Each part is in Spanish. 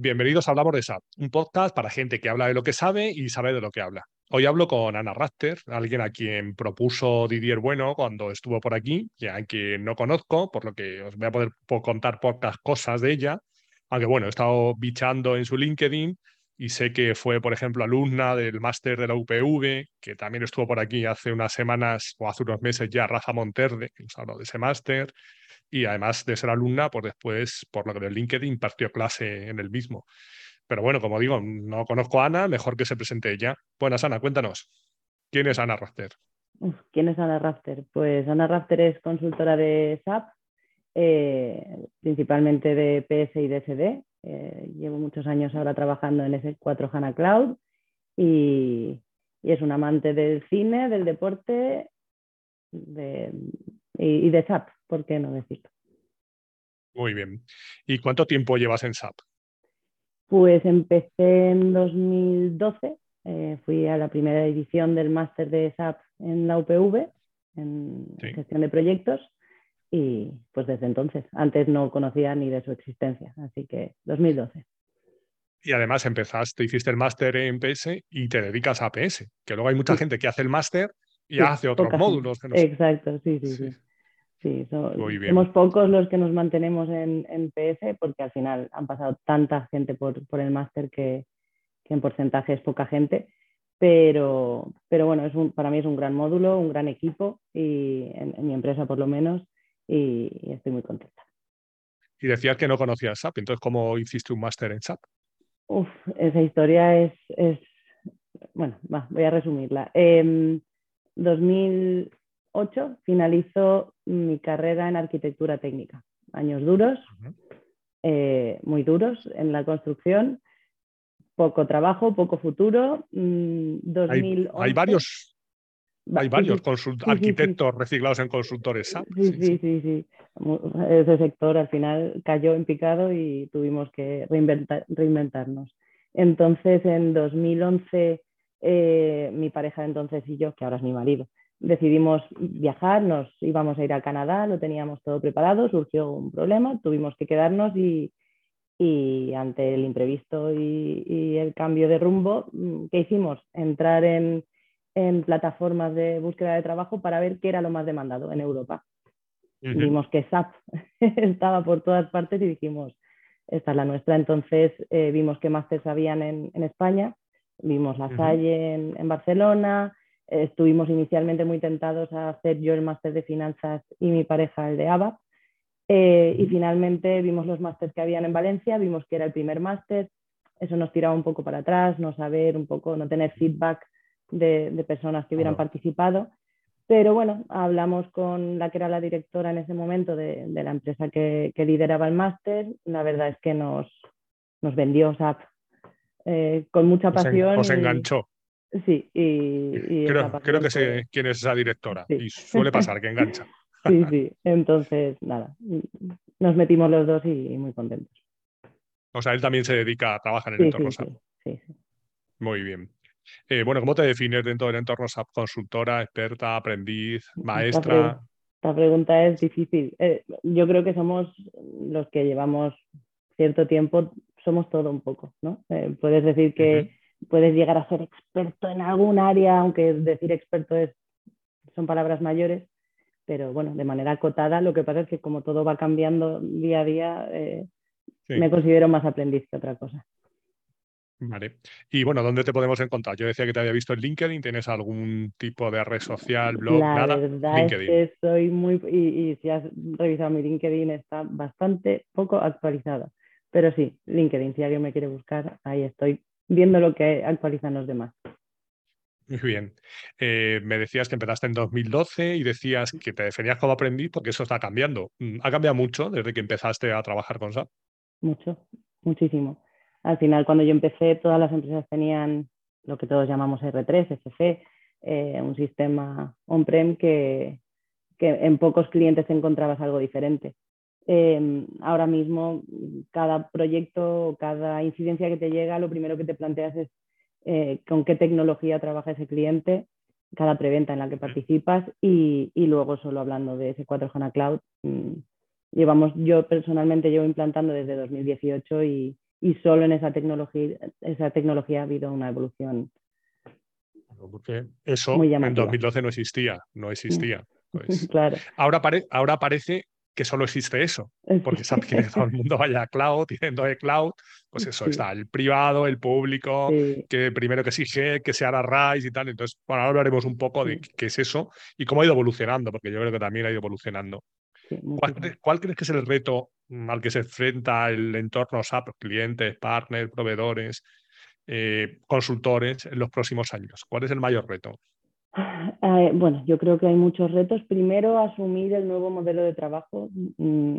Bienvenidos a Hablamos de SAP, un podcast para gente que habla de lo que sabe y sabe de lo que habla. Hoy hablo con Ana Rafter, alguien a quien propuso Didier Bueno cuando estuvo por aquí, y a quien no conozco, por lo que os voy a poder contar pocas cosas de ella. Aunque bueno, he estado bichando en su LinkedIn y sé que fue, por ejemplo, alumna del máster de la UPV, que también estuvo por aquí hace unas semanas o hace unos meses ya Rafa Monterde, que nos habló de ese máster y además de ser alumna, pues después, por lo que del LinkedIn, impartió clase en el mismo. Pero bueno, como digo, no conozco a Ana, mejor que se presente ella. Buenas, Ana, cuéntanos. ¿Quién es Ana Rafter? ¿Quién es Ana Rafter? Pues Ana Rafter es consultora de SAP, eh, principalmente de PS y DSD. Eh, llevo muchos años ahora trabajando en S4 HANA Cloud y, y, es un amante del cine, del deporte de, y, de SAP, ¿por qué no decirlo? Muy bien. ¿Y cuánto tiempo llevas en SAP? Pues empecé en 2012, eh, fui a la primera edición del máster de SAP en la UPV, en gestión de proyectos, y pues desde entonces, antes no conocía ni de su existencia, así que 2012. Y además empezaste, hiciste el máster en PS y te dedicas a PS, que luego hay mucha gente que hace el máster y hace otros módulos. Exacto, sí, sí, sí. Somos pocos los que nos mantenemos en, PS porque al final han pasado tanta gente por, por el máster que, en porcentaje es poca gente. Pero, pero bueno, es un, para mí es un gran módulo, un gran equipo y en, mi empresa por lo menos y, estoy muy contenta. Y decías que no conocías SAP, entonces ¿cómo hiciste un máster en SAP? Uf, esa historia es, es... bueno, va, voy a resumirla. Eh, 2008 finalizo mi carrera en arquitectura técnica. Años duros, eh, muy duros en la construcción, poco trabajo, poco futuro. 2011, mm, hay, varios, hay varios arquitectos reciclados en consultores Sí sí, sí, sí, Ese sector al final cayó en picado y tuvimos que reinventarnos. Entonces, en 2011, eh, mi pareja entonces y yo, que ahora es mi marido, decidimos viajar, nos íbamos a ir a Canadá, lo teníamos todo preparado, surgió un problema, tuvimos que quedarnos y, ante el imprevisto y, el cambio de rumbo, mm, ¿qué hicimos? Entrar en, plataformas de búsqueda de trabajo para ver qué era lo más demandado en Europa. Vimos que SAP estaba por todas partes y dijimos, esta es la nuestra. Entonces eh, vimos que másteres habían en, en, España, vimos la Salle en Barcelona, Estuvimos inicialmente muy tentados a hacer yo el máster de finanzas y mi pareja el de ABAP. Eh, y finalmente vimos los másteres que habían en Valencia, vimos que era el primer máster. Eso nos tiraba un poco para atrás, no saber un poco, no tener feedback de, personas que hubieran participado. Pero bueno, hablamos con la que era la directora en ese momento de, la empresa que, lideraba el máster. La verdad es que nos, nos vendió SAP eh, con mucha pasión. Os, enganchó. Sí, y, creo, que sé quién es esa directora y suele pasar que engancha. sí, sí, entonces nada, nos metimos los dos y, muy contentos. O sea, él también se dedica a trabajar en el entorno SAP. Sí, sí, Muy bien. Eh, bueno, ¿cómo te defines dentro del entorno SAP? ¿Consultora, experta, aprendiz, maestra? Esta, pregunta es difícil. Eh, yo creo que somos los que llevamos cierto tiempo, somos todo un poco, ¿no? Eh, puedes decir que puedes llegar a ser experto en algún área, aunque decir experto es, son palabras mayores, pero bueno, de manera acotada, lo que pasa es que como todo va cambiando día a día, eh, me considero más aprendiz que otra cosa. Vale. Y bueno, ¿dónde te podemos encontrar? Yo decía que te había visto en LinkedIn, ¿tienes algún tipo de red social, blog, La verdad es que soy muy, y, y, si has revisado mi LinkedIn está bastante poco actualizado. Pero sí, LinkedIn, si alguien me quiere buscar, ahí estoy viendo lo que actualizan los demás. Muy bien. Eh, me decías que empezaste en 2012 y decías que te definías como aprendiz porque eso está cambiando. Mm, ¿Ha cambiado mucho desde que empezaste a trabajar con SAP? Mucho, muchísimo. Al final, cuando yo empecé, todas las empresas tenían lo que todos llamamos R3, FC, eh, un sistema on-prem que, que en pocos clientes encontrabas algo diferente. Em, ahora mismo cada proyecto, cada incidencia que te llega, lo primero que te planteas es eh, con qué tecnología trabaja ese cliente, cada preventa en la que participas y, luego solo hablando de ese 4 HANA Cloud, mm, llevamos, yo personalmente llevo implantando desde 2018 y, y solo en esa tecnología, esa tecnología ha habido una evolución. Porque eso en 2012 no existía, no existía. Pues. claro. ahora, ahora parece que solo existe eso, porque SAP quiere que todo el mundo vaya a cloud, tienen de cloud, pues eso, está el privado, el público, que primero que exige, que se haga RISE y tal. Entonces, bueno, ahora hablaremos un poco de qué es eso y cómo ha ido evolucionando, porque yo creo que también ha ido evolucionando. ¿Cuál, crees que es el reto al que se enfrenta el entorno SAP, clientes, partners, proveedores, eh, consultores en los próximos años? ¿Cuál es el mayor reto? Eh, bueno, yo creo que hay muchos retos. Primero, asumir el nuevo modelo de trabajo. Mm,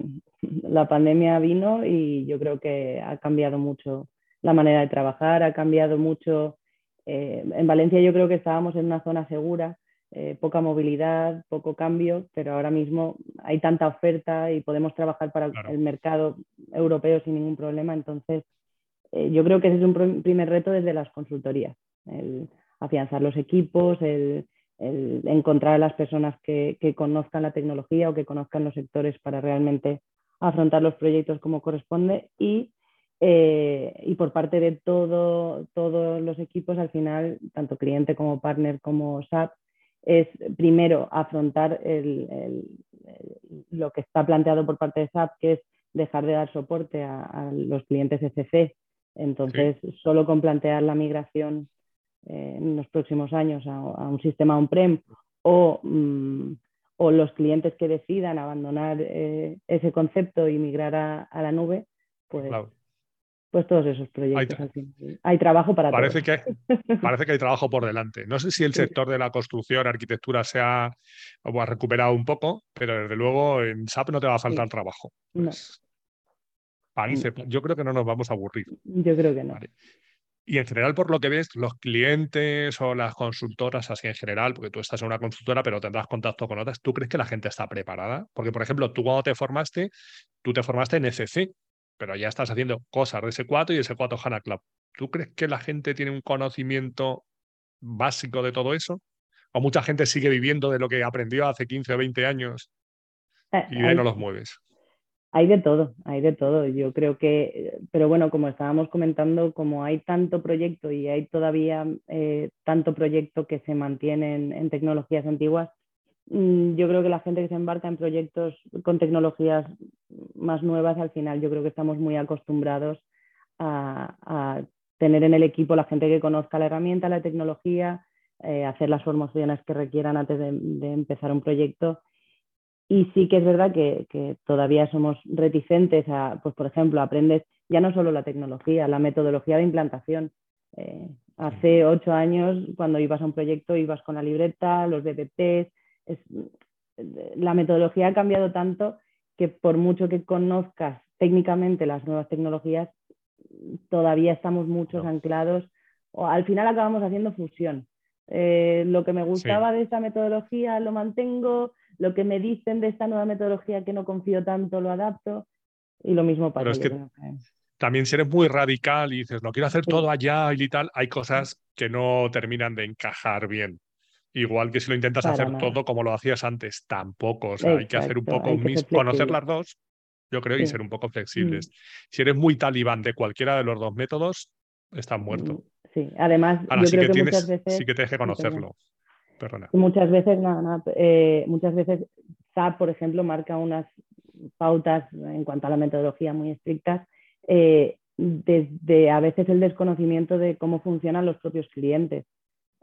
la pandemia vino y yo creo que ha cambiado mucho la manera de trabajar, ha cambiado mucho. Eh, en Valencia yo creo que estábamos en una zona segura, eh, poca movilidad, poco cambio, pero ahora mismo hay tanta oferta y podemos trabajar para el mercado europeo sin ningún problema. Entonces, yo creo que ese es un primer reto desde las consultorías afianzar los equipos, el, encontrar a las personas que, conozcan la tecnología o que conozcan los sectores para realmente afrontar los proyectos como corresponde y, eh, y por parte de todo, todos los equipos, al final, tanto cliente como partner como SAP, es primero afrontar lo que está planteado por parte de SAP, que es dejar de dar soporte a, los clientes SC. Entonces, solo con plantear la migración eh, en los próximos años a, un sistema on-prem o, mm, o, los clientes que decidan abandonar eh, ese concepto y migrar a, la nube, pues, pues todos esos proyectos. Hay, trabajo para parece todos. Que, parece que hay trabajo por delante. No sé si el sector de la construcción, arquitectura se ha, ha, recuperado un poco, pero desde luego en SAP no te va a faltar trabajo. Pues, yo creo que no nos vamos a aburrir. Yo creo que no. Y en general, por lo que ves, los clientes o las consultoras, así en general, porque tú estás en una consultora, pero tendrás contacto con otras, ¿tú crees que la gente está preparada? Porque, por ejemplo, tú cuando te formaste, tú te formaste en SC, pero ya estás haciendo cosas de S4 y S4 HANA Club. ¿Tú crees que la gente tiene un conocimiento básico de todo eso? ¿O mucha gente sigue viviendo de lo que aprendió hace 15 o 20 años eh, y de no los mueves? Hay de todo, hay de todo. Yo creo que, pero bueno, como estábamos comentando, como hay tanto proyecto y hay todavía eh, tanto proyecto que se mantiene en, tecnologías antiguas, mm, yo creo que la gente que se embarca en proyectos con tecnologías más nuevas, al final yo creo que estamos muy acostumbrados a, tener en el equipo la gente que conozca la herramienta, la tecnología, eh, hacer las formaciones que requieran antes de empezar un proyecto y sí que es verdad que, todavía somos reticentes a, pues por ejemplo, aprendes ya no solo la tecnología, la metodología de implantación. Eh, hace ocho años, cuando ibas a un proyecto, ibas con la libreta, los BPPs. la metodología ha cambiado tanto que por mucho que conozcas técnicamente las nuevas tecnologías, todavía estamos muchos anclados. O al final acabamos haciendo fusión. Eh, lo que me gustaba de esta metodología lo mantengo, lo que me dicen de esta nueva metodología que no confío tanto lo adapto y lo mismo pasa. Pero es que también si eres muy radical y dices, no quiero hacer todo allá y tal, hay cosas que no terminan de encajar bien. Igual que si lo intentas hacer todo como lo hacías antes, tampoco. O sea, hay que hacer un poco, conocer las dos, yo creo, y ser un poco flexibles. Mm. Si eres muy talibán de cualquiera de los dos métodos, estás muerto. Mm, sí, además, yo sí creo que, muchas veces... sí que tienes que conocerlo. Muchas veces, eh, muchas veces SAP, por ejemplo, marca unas pautas en cuanto a la metodología muy estrictas, eh, desde a veces el desconocimiento de cómo funcionan los propios clientes.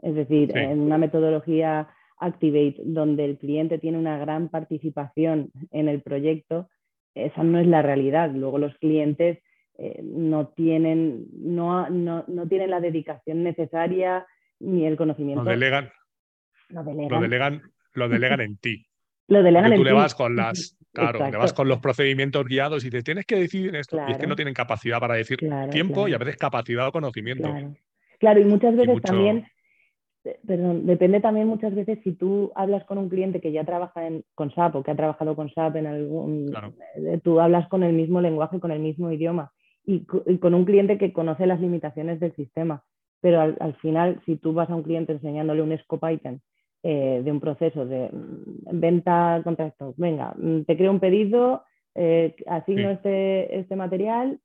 Es decir, en una metodología Activate, donde el cliente tiene una gran participación en el proyecto, esa no es la realidad. Luego los clientes eh, no, tienen, no, no, no, tienen la dedicación necesaria ni el conocimiento. No delegan, lo delegan. Lo delegan, en ti. Lo delegan en tú le vas con las, claro, le vas con los procedimientos guiados y te tienes que decidir esto. Y es que no tienen capacidad para decir tiempo y a veces capacidad o conocimiento. Claro, y muchas veces también, eh, perdón, depende también muchas veces si tú hablas con un cliente que ya trabaja en, con SAP o que ha trabajado con SAP en algún, eh, tú hablas con el mismo lenguaje, con el mismo idioma y, con un cliente que conoce las limitaciones del sistema. Pero al, al, final, si tú vas a un cliente enseñándole un scope item eh, de un proceso de mm, venta contacto. Venga, mm, te creo un pedido, eh, asigno este, este material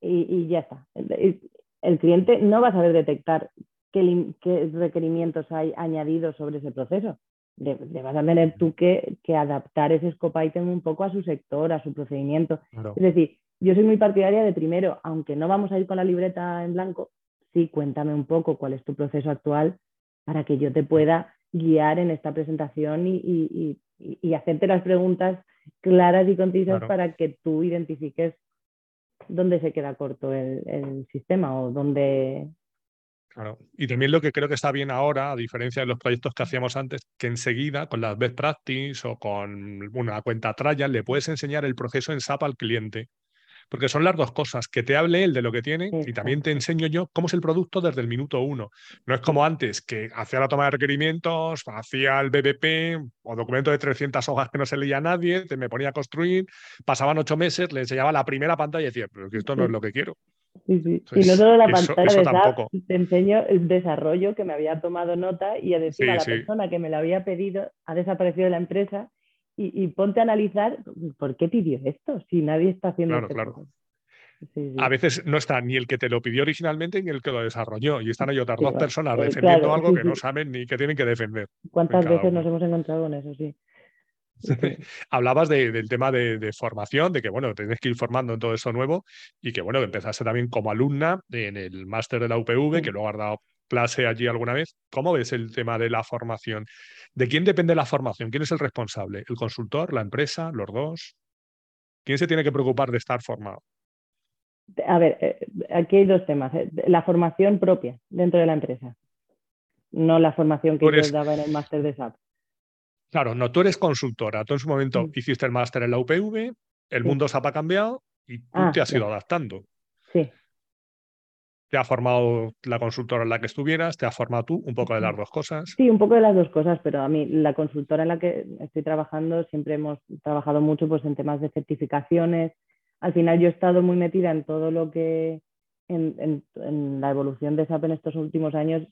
y, ya está. El, cliente no va a saber detectar qué, requerimientos hay añadidos sobre ese proceso. Le, vas a tener tú que, adaptar ese scope item un poco a su sector, a su procedimiento. Es decir, yo soy muy partidaria de primero, aunque no vamos a ir con la libreta en blanco, sí, cuéntame un poco cuál es tu proceso actual para que yo te pueda guiar en esta presentación y, hacerte las preguntas claras y concisas para que tú identifiques dónde se queda corto el, sistema o dónde... Claro. Y también lo que creo que está bien ahora, a diferencia de los proyectos que hacíamos antes, que enseguida con las best practice o con una cuenta trial le puedes enseñar el proceso en SAP al cliente porque son las dos cosas, que te hable él de lo que tiene y también te enseño yo cómo es el producto desde el minuto uno. No es como antes, que hacía la toma de requerimientos, hacía el BBP o documento de 300 hojas que no se leía a nadie, te me ponía a construir, pasaban ocho meses, le enseñaba la primera pantalla y decía, pero esto no es lo que quiero. Sí, sí. y no solo la pantalla de SAP, te enseño el desarrollo que me había tomado nota y a decir a la persona que me lo había pedido, ha desaparecido de la empresa y, ponte a analizar por qué pidió esto, si nadie está haciendo Claro, claro. A veces no está ni el que te lo pidió originalmente ni el que lo desarrolló. Y están ahí otras dos personas eh, defendiendo algo que no saben ni que tienen que defender. ¿Cuántas veces nos hemos encontrado en eso? Sí. Hablabas del tema de, formación, de que bueno, tenés que ir formando en todo eso nuevo y que bueno, empezaste también como alumna en el máster de la UPV, que luego has dado clase allí alguna vez. ¿Cómo ves el tema de la formación? ¿De quién depende la formación? ¿Quién es el responsable? ¿El consultor, la empresa, los dos? ¿Quién se tiene que preocupar de estar formado? A ver, eh, aquí hay dos temas. Eh, la formación propia dentro de la empresa, no la formación que yo daba en el máster de SAP. Claro, no, tú eres consultora. Tú en su momento hiciste el máster en la UPV, el mundo SAP ha cambiado y tú ah, te has ido adaptando. Sí te ha formado la consultora en la que estuvieras, te ha formado tú, un poco de las dos cosas. Sí, un poco de las dos cosas, pero a mí la consultora en la que estoy trabajando siempre hemos trabajado mucho pues, en temas de certificaciones. Al final yo he estado muy metida en todo lo que, en, la evolución de SAP en estos últimos años,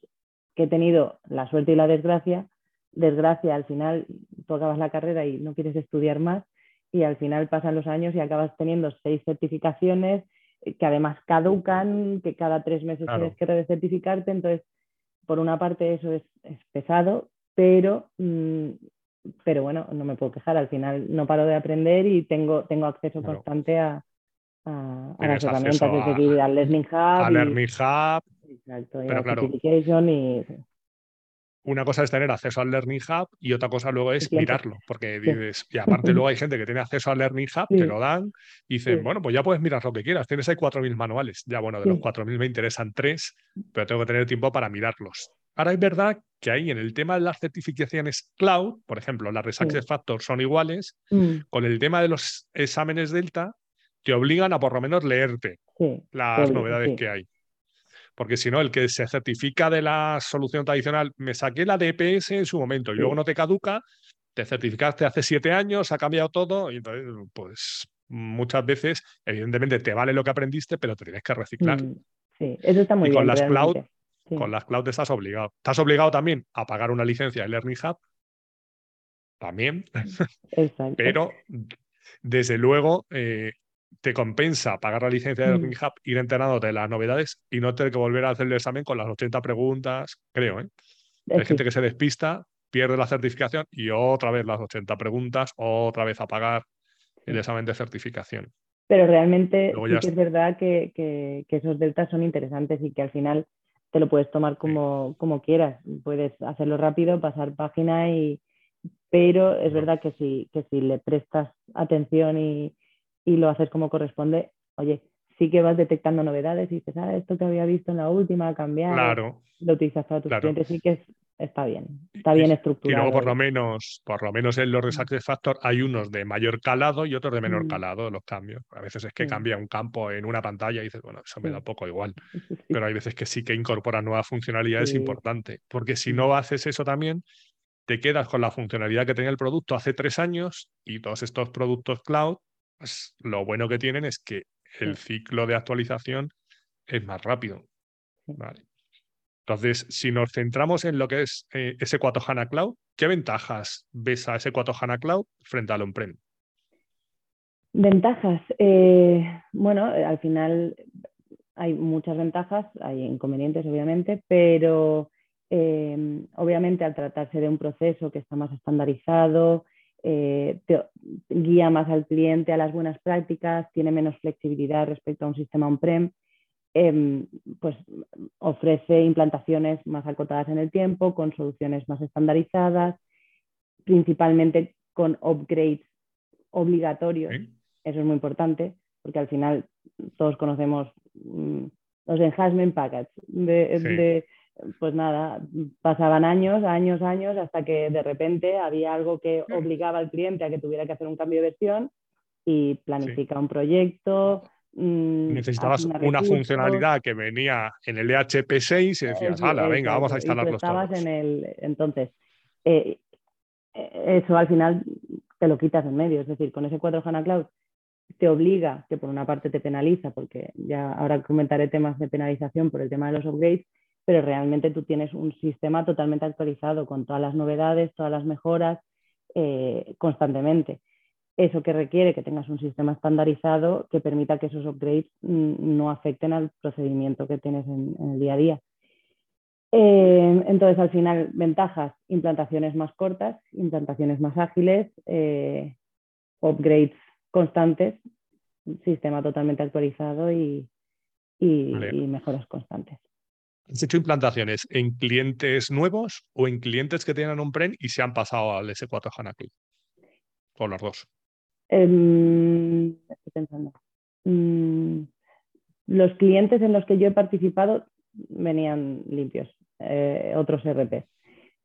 que he tenido la suerte y la desgracia. Desgracia, al final tú acabas la carrera y no quieres estudiar más y al final pasan los años y acabas teniendo seis certificaciones que además caducan, que cada tres meses tienes que recertificarte. Entonces, por una parte eso es, pesado, pero, mm, pero bueno, no me puedo quejar. Al final no paro de aprender y tengo, tengo acceso constante a, a, las herramientas, es decir, al Learning Hub. Al Learning Hub. Exacto, y pero claro, y una cosa es tener acceso al Learning Hub y otra cosa luego es mirarlo, porque dices, y aparte luego hay gente que tiene acceso al Learning Hub, te lo dan y dicen, bueno, pues ya puedes mirar lo que quieras, tienes ahí 4.000 manuales, ya bueno, de los 4.000 me interesan tres, pero tengo que tener tiempo para mirarlos. Ahora es verdad que ahí en el tema de las certificaciones cloud, por ejemplo, las de Success Factor son iguales, mm. con el tema de los exámenes Delta, te obligan a por lo menos leerte las novedades que hay porque si no, el que se certifica de la solución tradicional, me saqué la DPS en su momento y luego no te caduca, te certificaste hace siete años, ha cambiado todo, y entonces, pues muchas veces, evidentemente, te vale lo que aprendiste, pero te tienes que reciclar. Mm, sí, eso está muy y con Las cloud, Con las cloud estás obligado. Estás obligado también a pagar una licencia de Learning Hub. También. Exacto. pero desde luego, eh, te compensa pagar la licencia de Learning mm. Hub, ir enterándote de las novedades y no tener que volver a hacer el examen con las 80 preguntas, creo. ¿eh? Hay gente que se despista, pierde la certificación y otra vez las 80 preguntas, otra vez a pagar el examen de certificación. Pero realmente es verdad que, esos deltas son interesantes y que al final te lo puedes tomar como, como quieras. Puedes hacerlo rápido, pasar página y... Pero es verdad que si, que si le prestas atención y, y lo haces como corresponde, oye, sí que vas detectando novedades y dices, ah, esto que había visto en la última ha cambiado. Claro. Lo utilizas para tus clientes, sí que está bien, está bien estructurado. Y luego por lo menos, por lo menos en los de Success Factor hay unos de mayor calado y otros de menor mm. calado, los cambios. A veces es que cambia un campo en una pantalla y dices, bueno, eso me da poco igual. Pero hay veces que sí que incorpora nuevas funcionalidades importantes, porque si no haces eso también, te quedas con la funcionalidad que tenía el producto hace tres años y todos estos productos cloud pues, lo bueno que tienen es que el ciclo de actualización es más rápido. Entonces, si nos centramos en lo que es eh, ese 4 HANA Cloud, ¿qué ventajas ves a ese 4 HANA Cloud frente al on-prem? Ventajas. Eh, bueno, al final hay muchas ventajas, hay inconvenientes obviamente, pero eh, obviamente al tratarse de un proceso que está más estandarizado, eh, guía más al cliente a las buenas prácticas, tiene menos flexibilidad respecto a un sistema on-prem, em, pues ofrece implantaciones más acotadas en el tiempo, con soluciones más estandarizadas, principalmente con upgrades obligatorios. Eso es muy importante porque al final todos conocemos mm, los enhancement packages de, pues nada, pasaban años, años, años, hasta que de repente había algo que obligaba al cliente a que tuviera que hacer un cambio de versión y planifica un proyecto. Mm, Necesitabas una funcionalidad que venía en el EHP6 y decías, venga, vamos a instalarlo todos. En el, entonces, eh, eh, eso al final te lo quitas en medio, es decir, con ese 4 HANA Cloud te obliga, que por una parte te penaliza, porque ya ahora comentaré temas de penalización por el tema de los upgrades, pero realmente tú tienes un sistema totalmente actualizado con todas las novedades, todas las mejoras eh, constantemente. Eso que requiere que tengas un sistema estandarizado que permita que esos upgrades mm, no afecten al procedimiento que tienes en, el día a día. Eh, entonces, al final, ventajas, implantaciones más cortas, implantaciones más ágiles, eh, upgrades constantes, sistema totalmente actualizado y mejoras constantes. ¿Has hecho implantaciones en clientes nuevos o en clientes que tienen un PREN y se han pasado al S4 HANA Cloud? O los dos. Em, estoy pensando. Mm, los clientes en los que yo he participado venían limpios, eh, otros RP.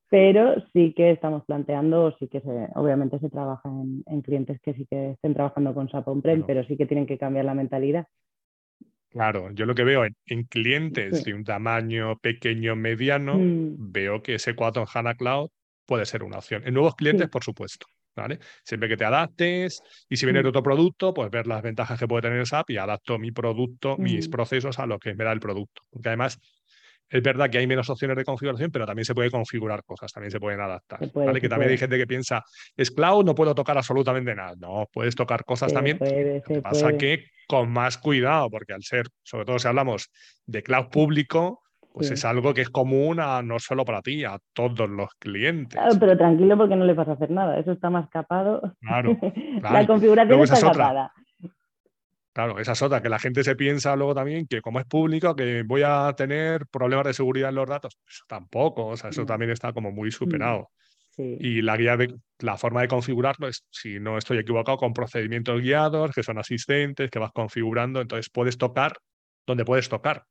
Pero sí que estamos planteando, sí que se, obviamente se trabaja en, clientes que sí que estén trabajando con SAP On-Prem, pero sí que tienen que cambiar la mentalidad Claro, yo lo que veo en, clientes de un tamaño pequeño, mediano, mm. veo que ese 4 en HANA Cloud puede ser una opción. En nuevos clientes, por supuesto. ¿vale? Siempre que te adaptes y si viene de mm. otro producto, pues ver las ventajas que puede tener SAP y adapto mi producto, mis procesos a lo que me da el producto. Porque además es verdad que hay menos opciones de configuración, pero también se puede configurar cosas, también se pueden adaptar. ¿vale? Que también hay gente que piensa, es cloud, no puedo tocar absolutamente nada. No, puedes tocar cosas también. lo que pasa que con más cuidado, porque al ser, sobre todo si hablamos de cloud público, pues es algo que es común a, no solo para ti, a todos los clientes. Claro, pero tranquilo porque no le vas a hacer nada, eso está más capado. Claro, La configuración está capada. Claro, esa es otra, que la gente se piensa luego también que como es público, que voy a tener problemas de seguridad en los datos. Eso tampoco, o sea, eso también está como muy mm, superado. Y la guía de la forma de configurarlo es, si no estoy equivocado, con procedimientos guiados, que son asistentes, que vas configurando, entonces puedes tocar donde puedes tocar.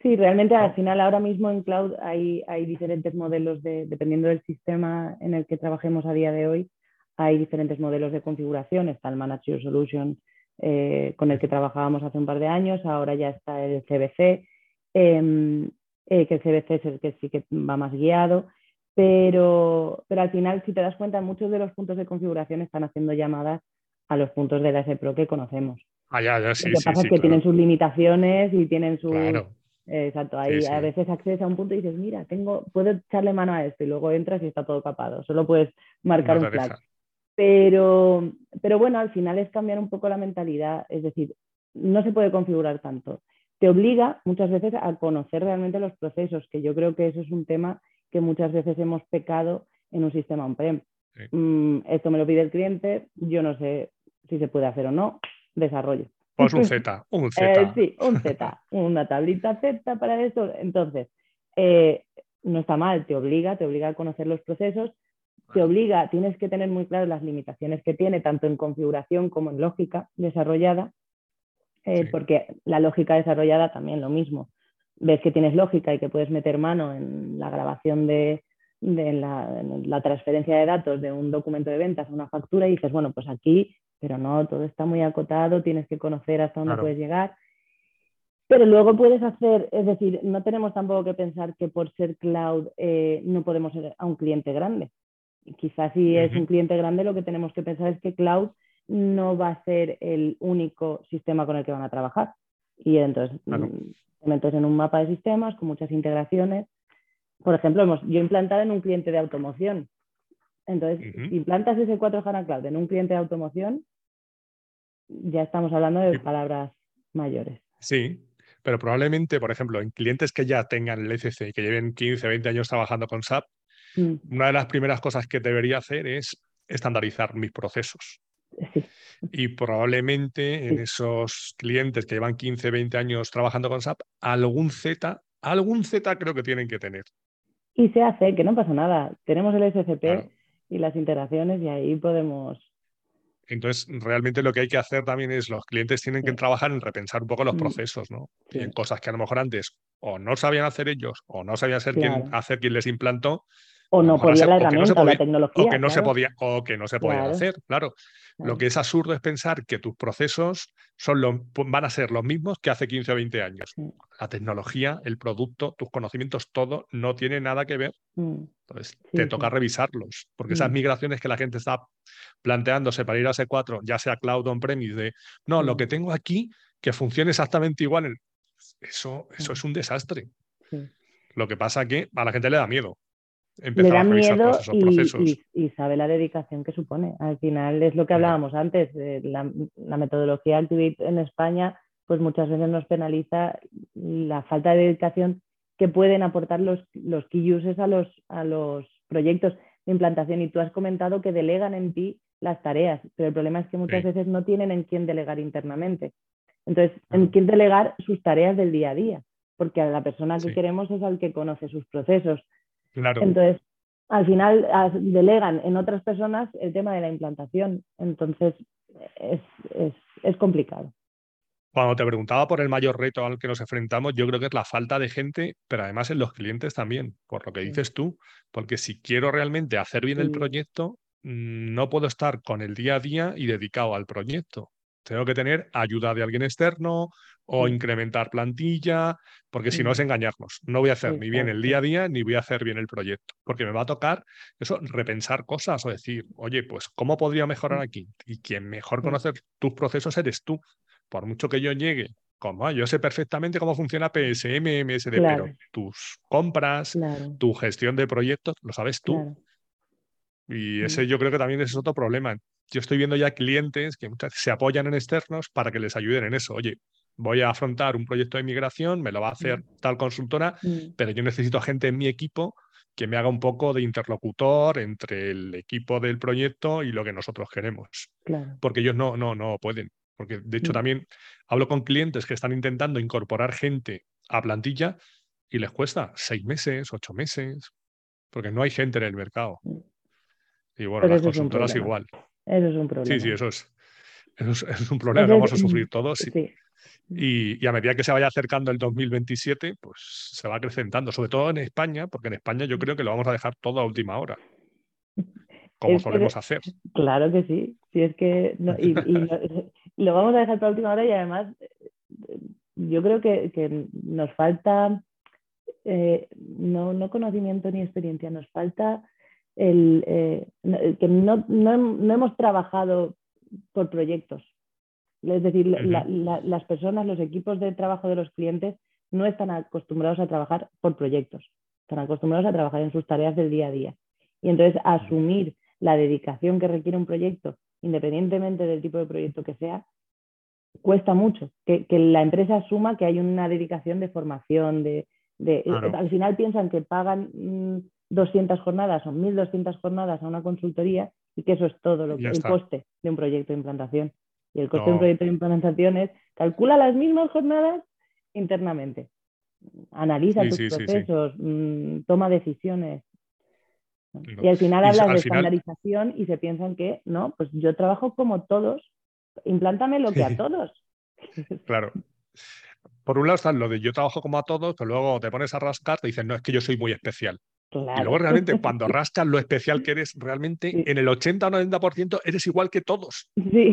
Sí, realmente al final ahora mismo en cloud hay, hay diferentes modelos de, dependiendo del sistema en el que trabajemos a día de hoy, hay diferentes modelos de configuración. Está el Manager Solution, eh, con el que trabajábamos hace un par de años, ahora ya está el CBC, em, eh, que el CBC es el que sí que va más guiado, pero, pero al final, si te das cuenta, muchos de los puntos de configuración están haciendo llamadas a los puntos de la S-Pro que conocemos. Ah, ya, ya, sí, Lo que pasa es que tienen sus limitaciones y tienen su... exacto, ahí a veces accedes a un punto y dices, mira, tengo, puedo echarle mano a esto y luego entras y está todo capado. Solo puedes marcar un flag. Pero, pero bueno, al final es cambiar un poco la mentalidad, es decir, no se puede configurar tanto. Te obliga muchas veces a conocer realmente los procesos, que yo creo que eso es un tema que muchas veces hemos pecado en un sistema on-prem. Mm, esto me lo pide el cliente, yo no sé si se puede hacer o no, desarrollo. Pues un Z, un Z. Eh, sí, un Z, una tablita Z para eso. Entonces, eh, no está mal, te obliga, te obliga a conocer los procesos, te obliga, tienes que tener muy claras las limitaciones que tiene, tanto en configuración como en lógica desarrollada, eh, porque la lógica desarrollada también lo mismo. Ves que tienes lógica y que puedes meter mano en la grabación de, la, transferencia de datos de un documento de ventas a una factura y dices, bueno, pues aquí, pero no, todo está muy acotado, tienes que conocer hasta dónde puedes llegar. Pero luego puedes hacer, es decir, no tenemos tampoco que pensar que por ser cloud eh, no podemos ser a un cliente grande. Quizás si es un cliente grande, lo que tenemos que pensar es que cloud no va a ser el único sistema con el que van a trabajar. Y entonces, claro. Mm, en un mapa de sistemas con muchas integraciones. Por ejemplo, hemos, yo he implantado en un cliente de automoción. Entonces, implantas ese 4 HANA Cloud en un cliente de automoción ya estamos hablando de palabras mayores. Sí, pero probablemente, por ejemplo, en clientes que ya tengan el ECC y que lleven 15, 20 años trabajando con SAP, mm. una de las primeras cosas que debería hacer es estandarizar mis procesos. Y probablemente en esos clientes que llevan 15, 20 años trabajando con SAP, algún Z, algún Z creo que tienen que tener. Y se hace, que no pasa nada. Tenemos el SCP y las integraciones y ahí podemos entonces, realmente lo que hay que hacer también es los clientes tienen que trabajar en repensar un poco los mm. procesos, ¿no? en cosas que a lo mejor antes o no sabían hacer ellos o no sabían hacer, quién, hacer quien les implantó. O no podía la herramienta, o la tecnología. O que no se podía, o que no se podía hacer, claro. Lo que es absurdo es pensar que tus procesos son van a ser los mismos que hace 15 o 20 años. La tecnología, el producto, tus conocimientos, todo no tiene nada que ver. Mm. Entonces, te toca revisarlos, porque esas mm. migraciones que la gente está planteándose para ir a C4, ya sea cloud o on-premise, de no, lo que tengo aquí que funcione exactamente igual, eso, eso es un desastre. Lo que pasa que a la gente le da miedo le da miedo y, sabe la dedicación que supone. Al final es lo que hablábamos antes, la, la, metodología Activate en España, pues muchas veces nos penaliza la falta de dedicación que pueden aportar los, los key users a los, a los proyectos de implantación. Y tú has comentado que delegan en ti las tareas, pero el problema es que muchas veces no tienen en quién delegar internamente. Entonces, en quién delegar sus tareas del día a día, porque a la persona que queremos es al que conoce sus procesos, entonces, al final delegan en otras personas el tema de la implantación. Entonces, es, complicado. Cuando te preguntaba por el mayor reto al que nos enfrentamos, yo creo que es la falta de gente, pero además en los clientes también, por lo que dices tú, porque si quiero realmente hacer bien el proyecto, mm, no puedo estar con el día a día y dedicado al proyecto. Tengo que tener ayuda de alguien externo o incrementar plantilla, porque si no es engañarnos. No voy a hacer ni bien el día a día ni voy a hacer bien el proyecto, porque me va a tocar eso, repensar cosas o decir, oye, pues, ¿cómo podría mejorar aquí? Y quien mejor conoce tus procesos eres tú. Por mucho que yo llegue, como ah, yo sé perfectamente cómo funciona PSM, MSD, pero tus compras, tu gestión de proyectos, lo sabes tú. Y ese yo creo que también es otro problema yo estoy viendo ya clientes que se apoyan en externos para que les ayuden en eso. Oye, voy a afrontar un proyecto de migración, me lo va a hacer mm. tal consultora, mm. pero yo necesito gente en mi equipo que me haga un poco de interlocutor entre el equipo del proyecto y lo que nosotros queremos. Porque ellos no, no, no pueden. Porque de hecho mm. también hablo con clientes que están intentando incorporar gente a plantilla y les cuesta seis meses, ocho meses, porque no hay gente en el mercado. Y bueno, las consultoras igual. Eso es un problema. Sí, sí, eso es, es, un problema que vamos a sufrir todos. Y, a medida que se vaya acercando el 2027, pues se va acrecentando, sobre todo en España, porque en España yo creo que lo vamos a dejar todo a última hora, como solemos hacer. Claro que sí, si es que y, lo, vamos a dejar para última hora y además yo creo que, nos falta eh, no, no conocimiento ni experiencia, nos falta el, eh, que no, no, hemos trabajado por proyectos. Es decir, las personas, los equipos de trabajo de los clientes no están acostumbrados a trabajar por proyectos, están acostumbrados a trabajar en sus tareas del día a día. Y entonces asumir la dedicación que requiere un proyecto, independientemente del tipo de proyecto que sea, cuesta mucho. Que, la empresa asuma que hay una dedicación de formación, de, al final piensan que pagan mm, 200 jornadas o 1.200 jornadas a una consultoría y que eso es todo lo que, el coste de un proyecto de implantación. Y el coste de un proyecto de implantación es calcula las mismas jornadas internamente. Analiza tus procesos, mm, toma decisiones. Y al final hablas de estandarización y se piensan que, no, pues yo trabajo como todos, implántame lo que a todos. Claro. Por un lado está lo de yo trabajo como a todos, pero luego te pones a rascar, te dicen, no, es que yo soy muy especial. Y luego realmente cuando rascas lo especial que eres, realmente en el 80 o 90% eres igual que todos.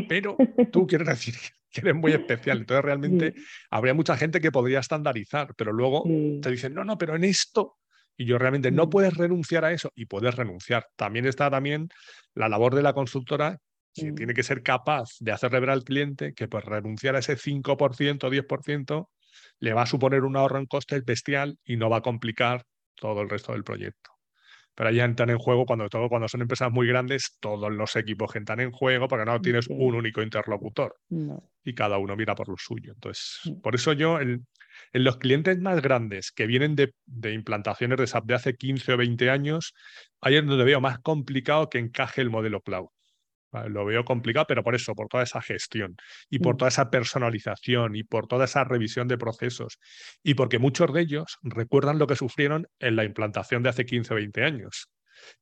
Pero tú quieres decir que eres muy especial. Entonces realmente habría mucha gente que podría estandarizar, pero luego te dicen, no, no, pero en esto. Y yo realmente no puedes renunciar a eso y puedes renunciar. También está también la labor de la consultora que tiene que ser capaz de hacerle ver al cliente que pues renunciar a ese 5% o 10% le va a suponer un ahorro en costes bestial y no va a complicar todo el resto del proyecto. pero ahí entran en juego cuando todo, cuando son empresas muy grandes, todos los equipos entran en juego porque no tienes un único interlocutor y cada uno mira por lo suyo. Entonces, por eso yo, en los clientes más grandes que vienen de, de, implantaciones de SAP de hace 15 o 20 años, ahí es donde veo más complicado que encaje el modelo cloud. Lo veo complicado, pero por eso, por toda esa gestión y por mm. toda esa personalización y por toda esa revisión de procesos y porque muchos de ellos recuerdan lo que sufrieron en la implantación de hace 15 o 20 años.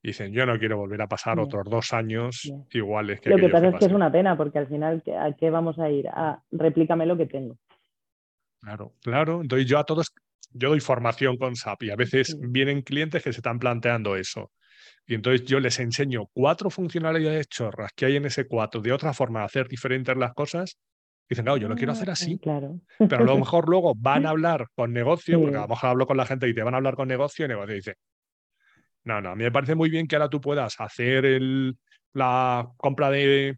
Y dicen, yo no quiero volver a pasar otros dos años iguales que Lo que pasa es que es una pena, porque al final, ¿a qué vamos a ir? A replícame lo que tengo. Claro, claro. Entonces yo a todos, yo doy formación con SAP y a veces vienen clientes que se están planteando eso. Y entonces yo les enseño cuatro funcionalidades chorras que hay en ese cuatro, de otra forma de hacer diferentes las cosas. Y dicen, no, yo lo quiero hacer ah, así. Claro. Pero a lo mejor luego van a hablar con negocio, porque a lo mejor hablo con la gente y te van a hablar con negocio y negocio dice, no, no, a mí me parece muy bien que ahora tú puedas hacer el, la compra de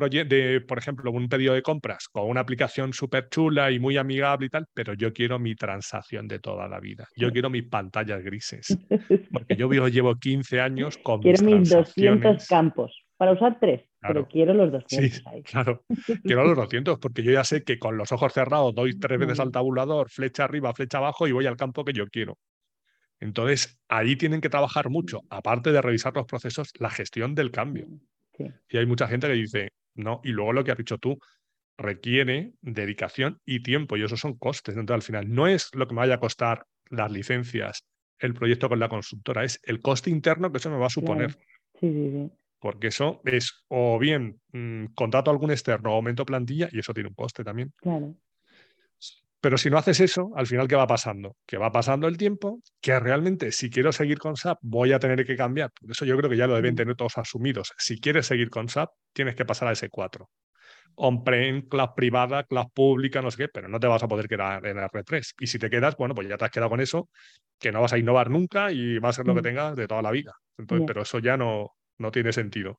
de, por ejemplo, un pedido de compras con una aplicación súper chula y muy amigable y tal, pero yo quiero mi transacción de toda la vida. Yo quiero mis pantallas grises. Porque yo llevo 15 años con Quiero mis, 200 campos. Para usar tres, pero quiero los 200. Sí, claro. Quiero los 200 porque yo ya sé que con los ojos cerrados doy tres veces al tabulador, flecha arriba, flecha abajo y voy al campo que yo quiero. Entonces, ahí tienen que trabajar mucho, aparte de revisar los procesos, la gestión del cambio. Y hay mucha gente que dice, ¿no? Y luego lo que has dicho tú, requiere dedicación y tiempo, y esos son costes. Entonces, al final, no es lo que me vaya a costar las licencias, el proyecto con la consultora, es el coste interno que eso me va a suponer. Sí, sí, sí. Porque eso es o bien mm, contrato a algún externo o aumento plantilla y eso tiene un coste también. Claro. Pero si no haces eso, al final, ¿qué va pasando? Que va pasando el tiempo, que realmente si quiero seguir con SAP voy a tener que cambiar. Por eso yo creo que ya lo deben tener todos asumidos. Si quieres seguir con SAP, tienes que pasar a ese 4. On-prem, cloud privada, cloud pública, no sé qué, pero no te vas a poder quedar en R3. Y si te quedas, bueno, pues ya te has quedado con eso, que no vas a innovar nunca y va a ser lo que tengas de toda la vida. Entonces, Pero eso ya no, no tiene sentido.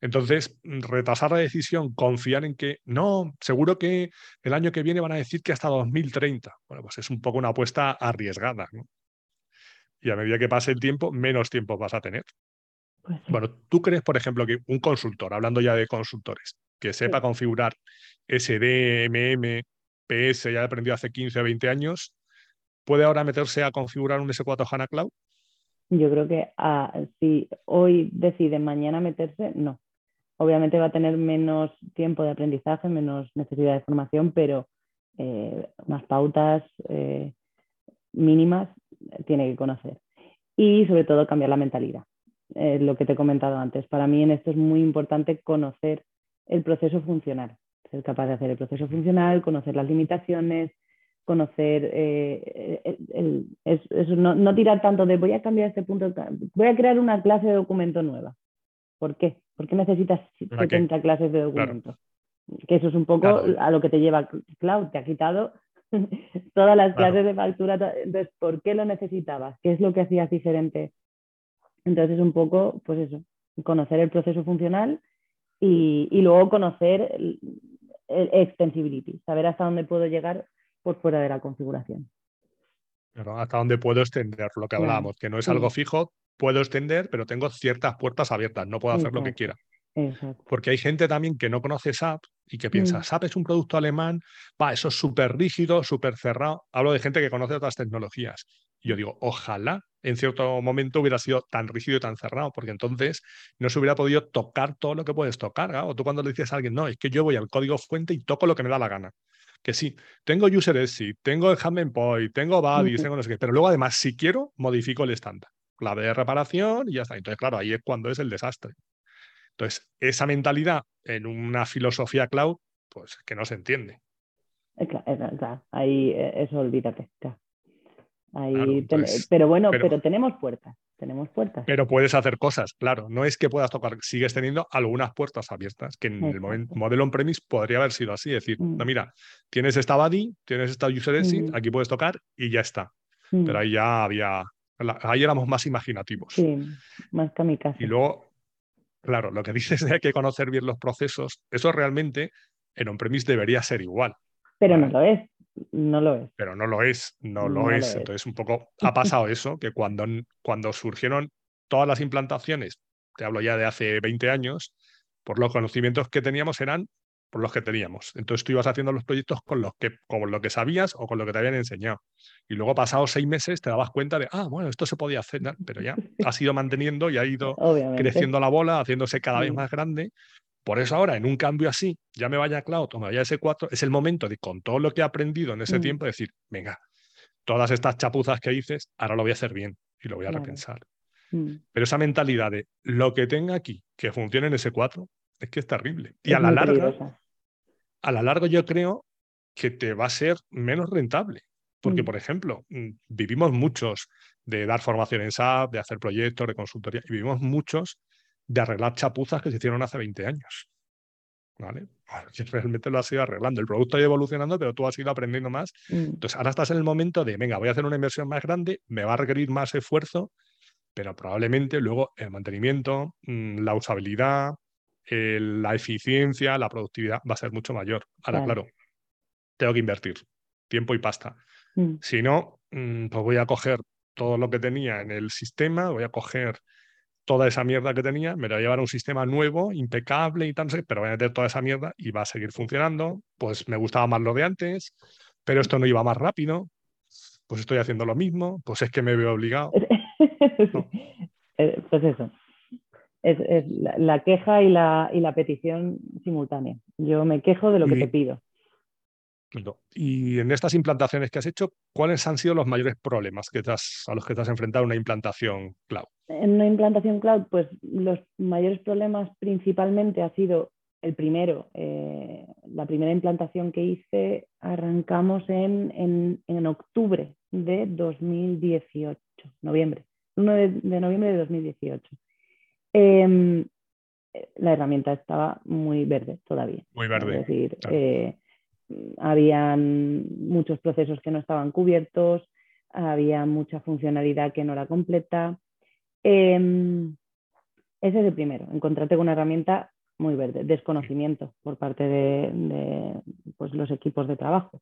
Entonces, retrasar la decisión, confiar en que no, seguro que el año que viene van a decir que hasta 2030. Bueno, pues es un poco una apuesta arriesgada. ¿no? Y a medida que pase el tiempo, menos tiempo vas a tener. Pues bueno, ¿tú crees, por ejemplo, que un consultor, hablando ya de consultores, que sepa configurar SD, MM, PS, ya he aprendido hace 15 o 20 años, puede ahora meterse a configurar un S4 HANA Cloud? Yo creo que ah, si hoy decide mañana meterse, no obviamente va a tener menos tiempo de aprendizaje, menos necesidad de formación, pero eh, unas pautas eh, mínimas tiene que conocer. Y sobre todo cambiar la mentalidad, lo que te he comentado antes. Para mí en esto es muy importante conocer el proceso funcional, ser capaz de hacer el proceso funcional, conocer las limitaciones, conocer, eh, no, no, tirar tanto de voy a cambiar este punto, voy a crear una clase de documento nueva. ¿Por qué? ¿Por qué necesitas 70 clases de documentos? Que eso es un poco a lo que te lleva Cloud, te ha quitado todas las clases de factura. Entonces, ¿por qué lo necesitabas? ¿Qué es lo que hacías diferente? Entonces, es un poco, pues eso, conocer el proceso funcional y, luego conocer el, extensibility, saber hasta dónde puedo llegar por fuera de la configuración. hasta dónde puedo extender lo que hablábamos, que no es algo fijo, puedo extender, pero tengo ciertas puertas abiertas, no puedo hacer lo que quiera. Porque hay gente también que no conoce SAP y que piensa, mm. SAP es un producto alemán, va, eso es súper rígido, súper cerrado. Hablo de gente que conoce otras tecnologías. Y yo digo, ojalá en cierto momento hubiera sido tan rígido y tan cerrado, porque entonces no se hubiera podido tocar todo lo que puedes tocar. O tú cuando le dices a alguien, no, es que yo voy al código fuente y toco lo que me da la gana. Que sí, tengo user exit, tengo el handling point, tengo buddies, tengo no sé qué, pero luego además, si quiero, modifico el estándar clave de reparación y ya está. Entonces, claro, ahí es cuando es el desastre. Entonces, esa mentalidad en una filosofía cloud, pues que no se entiende. ahí eh, eso olvídate. Ahí pero bueno, pero, tenemos puertas, tenemos puertas. Pero puedes hacer cosas, claro. No es que puedas tocar, sigues teniendo algunas puertas abiertas, que en el modelo on-premise podría haber sido así. decir, no, mm. mira, tienes esta body, tienes esta user exit, mm. aquí puedes tocar y ya está. Mm. Pero ahí ya había Ahí éramos más imaginativos. Sí, más kamikaze. Y luego, claro, lo que dices de hay que conocer bien los procesos, eso realmente en on-premise debería ser igual. Pero no lo es, no lo es. Pero no lo es, no, lo, es. Entonces, un poco ha pasado eso, que cuando, cuando surgieron todas las implantaciones, te hablo ya de hace 20 años, por los conocimientos que teníamos eran por los que teníamos. Entonces tú ibas haciendo los proyectos con, los que, con lo que sabías o con lo que te habían enseñado. Y luego pasados seis meses te dabas cuenta de, ah, bueno, esto se podía hacer, pero ya has ido manteniendo y ha ido creciendo la bola, haciéndose cada vez más grande. Por eso ahora, en un cambio así, ya me vaya a cloud o me vaya a S4, es el momento de, con todo lo que he aprendido en ese mm. tiempo, decir, venga, todas estas chapuzas que dices, ahora lo voy a hacer bien y lo voy a repensar. Mm. Pero esa mentalidad de lo que tenga aquí que funcione en S4 es que es terrible. Y a la larga, a la larga yo creo que te va a ser menos rentable. Porque, mm. por ejemplo, mm, vivimos muchos de dar formación en SAP, de hacer proyectos, de consultoría, y vivimos muchos de arreglar chapuzas que se hicieron hace 20 años. ¿Vale? realmente lo has ido arreglando. El producto ha ido evolucionando, pero tú has ido aprendiendo más. Mm. Entonces, ahora estás en el momento de, venga, voy a hacer una inversión más grande, me va a requerir más esfuerzo, pero probablemente luego el mantenimiento, la usabilidad, la eficiencia, la productividad va a ser mucho mayor. Ahora, claro, tengo que invertir tiempo y pasta. Mm. Si no, mm, pues voy a coger todo lo que tenía en el sistema, voy a coger toda esa mierda que tenía, me la voy a llevar a un sistema nuevo, impecable y tal, pero voy a meter toda esa mierda y va a seguir funcionando. Pues me gustaba más lo de antes, pero esto no iba más rápido, pues estoy haciendo lo mismo, pues es que me veo obligado. Eh, pues eso, es, la, queja y la, y la, petición simultánea. Yo me quejo de lo que te pido. Y en estas implantaciones que has hecho, ¿cuáles han sido los mayores problemas que a los que te has enfrentado en una implantación cloud? En una implantación cloud, pues los mayores problemas principalmente ha sido el primero, eh, la primera implantación que hice, arrancamos en, en, en octubre de 2018, noviembre, 1 de, de noviembre de 2018. Em, la herramienta estaba muy verde todavía. Muy verde. Es decir, eh, habían muchos procesos que no estaban cubiertos, había mucha funcionalidad que no era completa. Em, ese es el primero, encontrarte con una herramienta muy verde, desconocimiento por parte de, pues, los equipos de trabajo.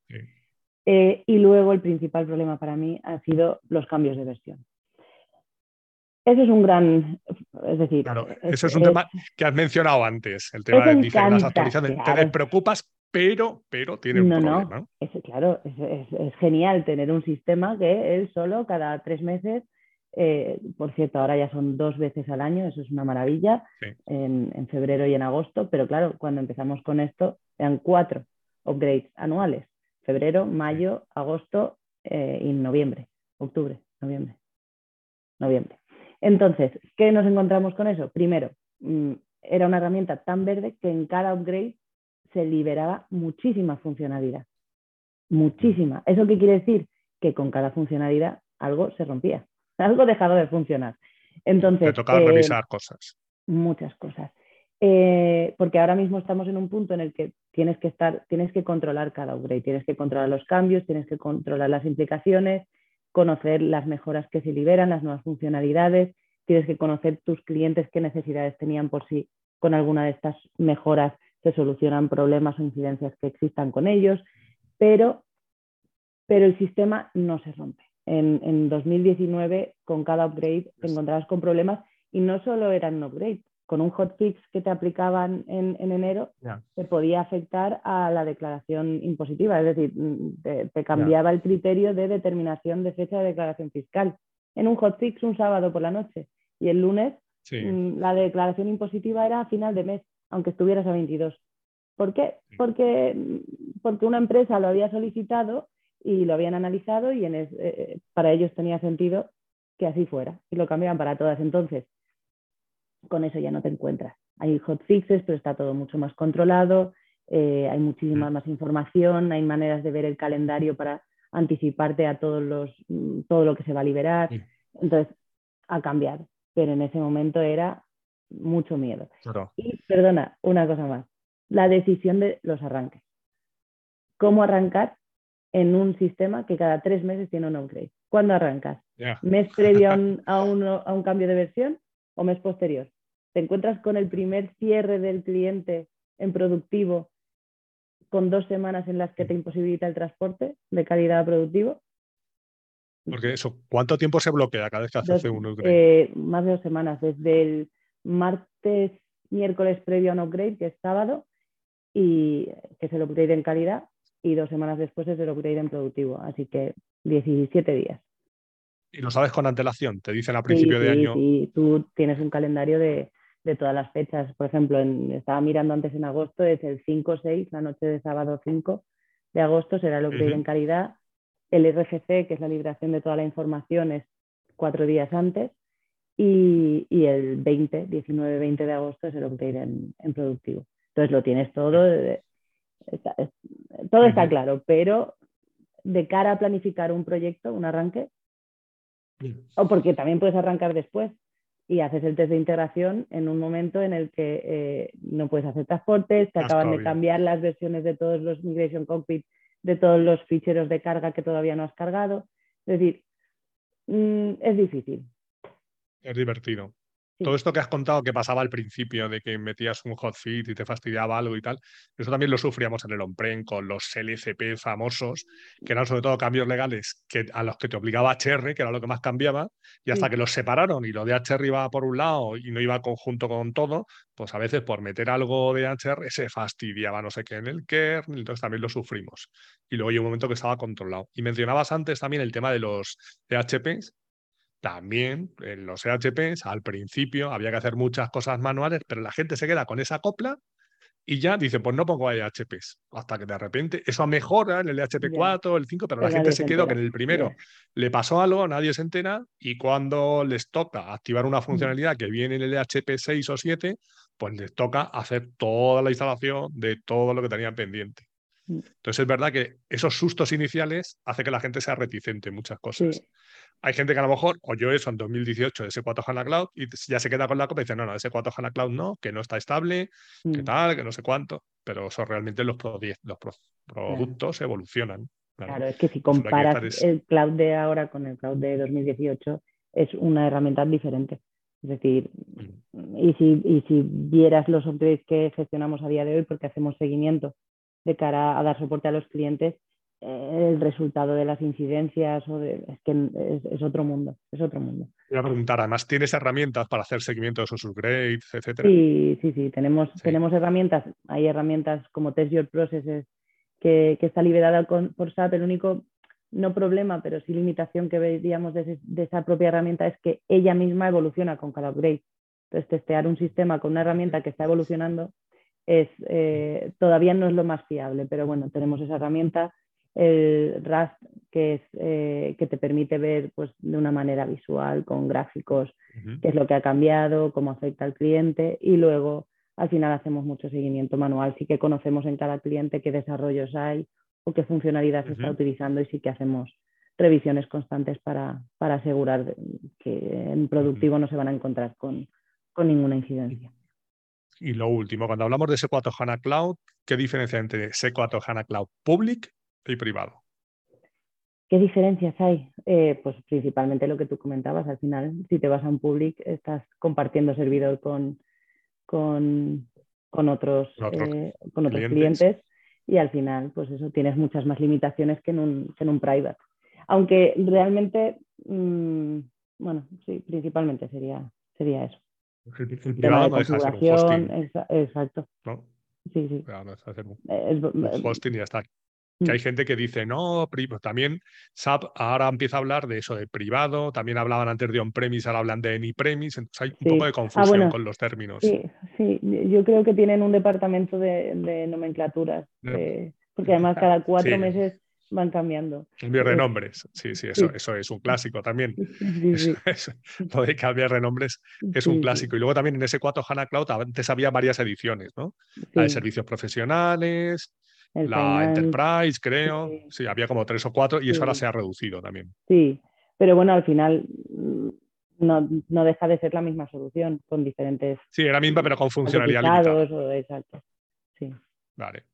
Eh, y luego el principal problema para mí ha sido los cambios de versión. Ese es un gran, es decir... Claro, eso es un tema que has mencionado antes, el tema de las actualizaciones. Te preocupas, pero, pero tiene un problema. No, es, claro, es, genial tener un sistema que él solo cada tres meses, eh, por cierto, ahora ya son dos veces al año, eso es una maravilla, en, febrero y en agosto, pero claro, cuando empezamos con esto, eran cuatro upgrades anuales, febrero, mayo, agosto eh, y noviembre, octubre, noviembre, noviembre. Entonces, ¿qué nos encontramos con eso? Primero, mm, era una herramienta tan verde que en cada upgrade se liberaba muchísima funcionalidad. Muchísima. ¿Eso qué quiere decir? Que con cada funcionalidad algo se rompía, algo dejaba de funcionar. Entonces, Te tocaba eh, revisar cosas. Muchas cosas. Eh, porque ahora mismo estamos en un punto en el que tienes que estar, tienes que controlar cada upgrade, tienes que controlar los cambios, tienes que controlar las implicaciones, conocer las mejoras que se liberan, las nuevas funcionalidades, tienes que conocer tus clientes qué necesidades tenían por si con alguna de estas mejoras se solucionan problemas o incidencias que existan con ellos, pero, pero el sistema no se rompe. En, en 2019, con cada upgrade, te encontrabas con problemas y no solo eran un upgrade, con un hotfix que te aplicaban en, enero, te podía afectar a la declaración impositiva, es decir, mm, te, cambiaba el criterio de determinación de fecha de declaración fiscal. En un hotfix un sábado por la noche y el lunes mm, la declaración impositiva era a final de mes, aunque estuvieras a 22. ¿Por qué? Porque, mm, porque una empresa lo había solicitado y lo habían analizado y en eh, para ellos tenía sentido que así fuera y lo cambiaban para todas. Entonces, con eso ya no te encuentras. Hay hotfixes, pero está todo mucho más controlado, eh, hay muchísima mm. más información, hay maneras de ver el calendario para anticiparte a todos los, mm, todo lo que se va a liberar. Entonces, ha cambiado, pero en ese momento era mucho miedo. Y perdona, una cosa más, la decisión de los arranques. ¿Cómo arrancar en un sistema que cada tres meses tiene un upgrade? ¿Cuándo arrancas? ¿Mes previo a un cambio de versión o mes posterior? Te encuentras con el primer cierre del cliente en productivo con dos semanas en las que te imposibilita el transporte de calidad a productivo, Porque eso, ¿cuánto tiempo se bloquea cada vez que haces un upgrade? Eh, más de dos semanas, desde el martes, miércoles previo a un upgrade, que es sábado, y que es el upgrade en calidad, y dos semanas después es el upgrade en productivo. Así que 17 días. ¿Y lo sabes con antelación? ¿Te dicen a principio de año? Sí, tú tienes un calendario de, de todas las fechas. Por ejemplo, estaba mirando antes en agosto, es el 5-6, la noche de sábado 5 de agosto será el upgrade en calidad. El RFC, que es la liberación de toda la información, es cuatro días antes. Y, y el 20, 19-20 de agosto es el upgrade en, en, productivo. Entonces lo tienes todo, está, todo está claro, pero de cara a planificar un proyecto, un arranque, o porque también puedes arrancar después y haces el test de integración en un momento en el que eh, no puedes hacer transportes, te acaban de cambiar las versiones de todos los Migration Cockpit, de todos los ficheros de carga que todavía no has cargado. Es decir, mm, es difícil. Es divertido. Todo esto que has contado que pasaba al principio, de que metías un hotfit y te fastidiaba algo y tal, eso también lo sufríamos en el on-prem con los LCP famosos, que eran sobre todo cambios legales que, a los que te obligaba HR, que era lo que más cambiaba, y hasta que los separaron y lo de HR iba por un lado y no iba conjunto con todo, pues a veces por meter algo de HR se fastidiaba no sé qué en el kernel, entonces también lo sufrimos. Y luego hay un momento que estaba controlado. Y mencionabas antes también el tema de los PHPs, también en los EHPs al principio había que hacer muchas cosas manuales, pero la gente se queda con esa copla y ya dice, pues no pongo EHPs. Hasta que de repente eso mejora en el EHP 4, el 5, pero, la gente se quedó que en el primero le pasó algo, nadie se entera y cuando les toca activar una funcionalidad que viene en el EHP 6 o 7, pues les toca hacer toda la instalación de todo lo que tenían pendiente. Mm. Entonces es verdad que esos sustos iniciales hace que la gente sea reticente en muchas cosas. Hay gente que a lo mejor oyó eso en 2018 de S4 HANA Cloud y ya se queda con la copia y dice, no, no, S4 HANA Cloud no, que no está estable, que mm. tal, que no sé cuánto. Pero eso realmente los, los productos evolucionan. Claro. es que si comparas el cloud de ahora con el cloud de 2018, es una herramienta diferente. Es decir, mm. y, si, y si vieras los upgrades que gestionamos a día de hoy, porque hacemos seguimiento de cara a dar soporte a los clientes, el resultado de las incidencias o de, es que es, otro mundo, es otro mundo. Voy a preguntar, además, ¿tienes herramientas para hacer seguimiento de esos upgrades, etcétera? Sí, sí, sí, tenemos, tenemos herramientas, hay herramientas como Test Your Processes que, que está liberada con, por SAP, el único, no problema, pero sí limitación que veríamos de, esa propia herramienta es que ella misma evoluciona con cada upgrade. Entonces, testear un sistema con una herramienta que está evolucionando es, eh, todavía no es lo más fiable, pero bueno, tenemos esa herramienta el Rust, que, es, eh, que te permite ver pues, de una manera visual, con gráficos, qué es lo que ha cambiado, cómo afecta al cliente y luego al final hacemos mucho seguimiento manual. Sí que conocemos en cada cliente qué desarrollos hay o qué funcionalidad se está utilizando y sí que hacemos revisiones constantes para, para asegurar que en productivo no se van a encontrar con, con ninguna incidencia. Y lo último, cuando hablamos de S4 HANA Cloud, ¿qué diferencia entre S4 HANA Cloud Public y privado. ¿Qué diferencias hay? Eh, pues principalmente lo que tú comentabas, al final, si te vas a un public, estás compartiendo servidor con, con, con otros, eh, con otros clientes. y al final, pues eso, tienes muchas más limitaciones que en un, que en un private. Aunque realmente, mm, bueno, sí, principalmente sería, sería eso. El, privado no deja de ser un hosting. exacto. ¿No? Sí, sí. un hosting y ya está. Que hay mm. gente que dice, no, también SAP ahora empieza a hablar de eso, de privado, también hablaban antes de on-premise, ahora hablan de any-premise, entonces hay un poco de ah, confusión con los términos. Sí, sí, yo creo que tienen un departamento de, nomenclaturas, porque además cada cuatro meses van cambiando. Cambiar de nombres, sí, sí, eso, eso es un clásico también. Eso, de cambiar de nombres es un clásico. Y luego también en ese 4 HANA Cloud antes había varias ediciones, ¿no? La de servicios profesionales, la Enterprise, creo. Sí. había como tres o cuatro y eso ahora se ha reducido también. Sí, pero bueno, al final mm, no, no, deja de ser la misma solución con diferentes. Sí, era misma, pero con funcionalidad limitada. exacto. Sí. Vale.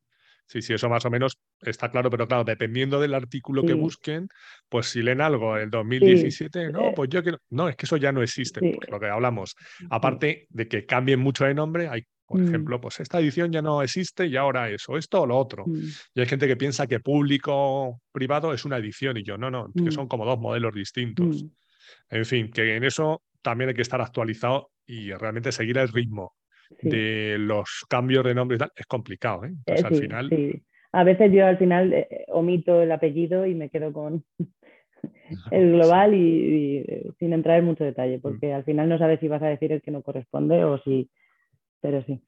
Sí, sí, eso más o menos está claro, pero claro, dependiendo del artículo que busquen, pues si leen algo en el 2017, no, eh, pues yo quiero. No, es que eso ya no existe, porque lo que hablamos. Aparte de que cambien mucho de nombre, hay Por Mm. ejemplo, pues esta edición ya no existe y ahora eso, esto o lo otro. Mm. Y hay gente que piensa que público-privado es una edición y yo, no, no, que Mm. son como dos modelos distintos. En fin, que en eso también hay que estar actualizado y realmente seguir el ritmo Sí. de los cambios de nombre y tal es complicado, ¿eh? Eh, al final... sí. A veces yo al final eh, eh, omito el apellido y me quedo con el global y, y, sin entrar en mucho detalle, porque al final no sabes si vas a decir el que no corresponde o si... Pero sí.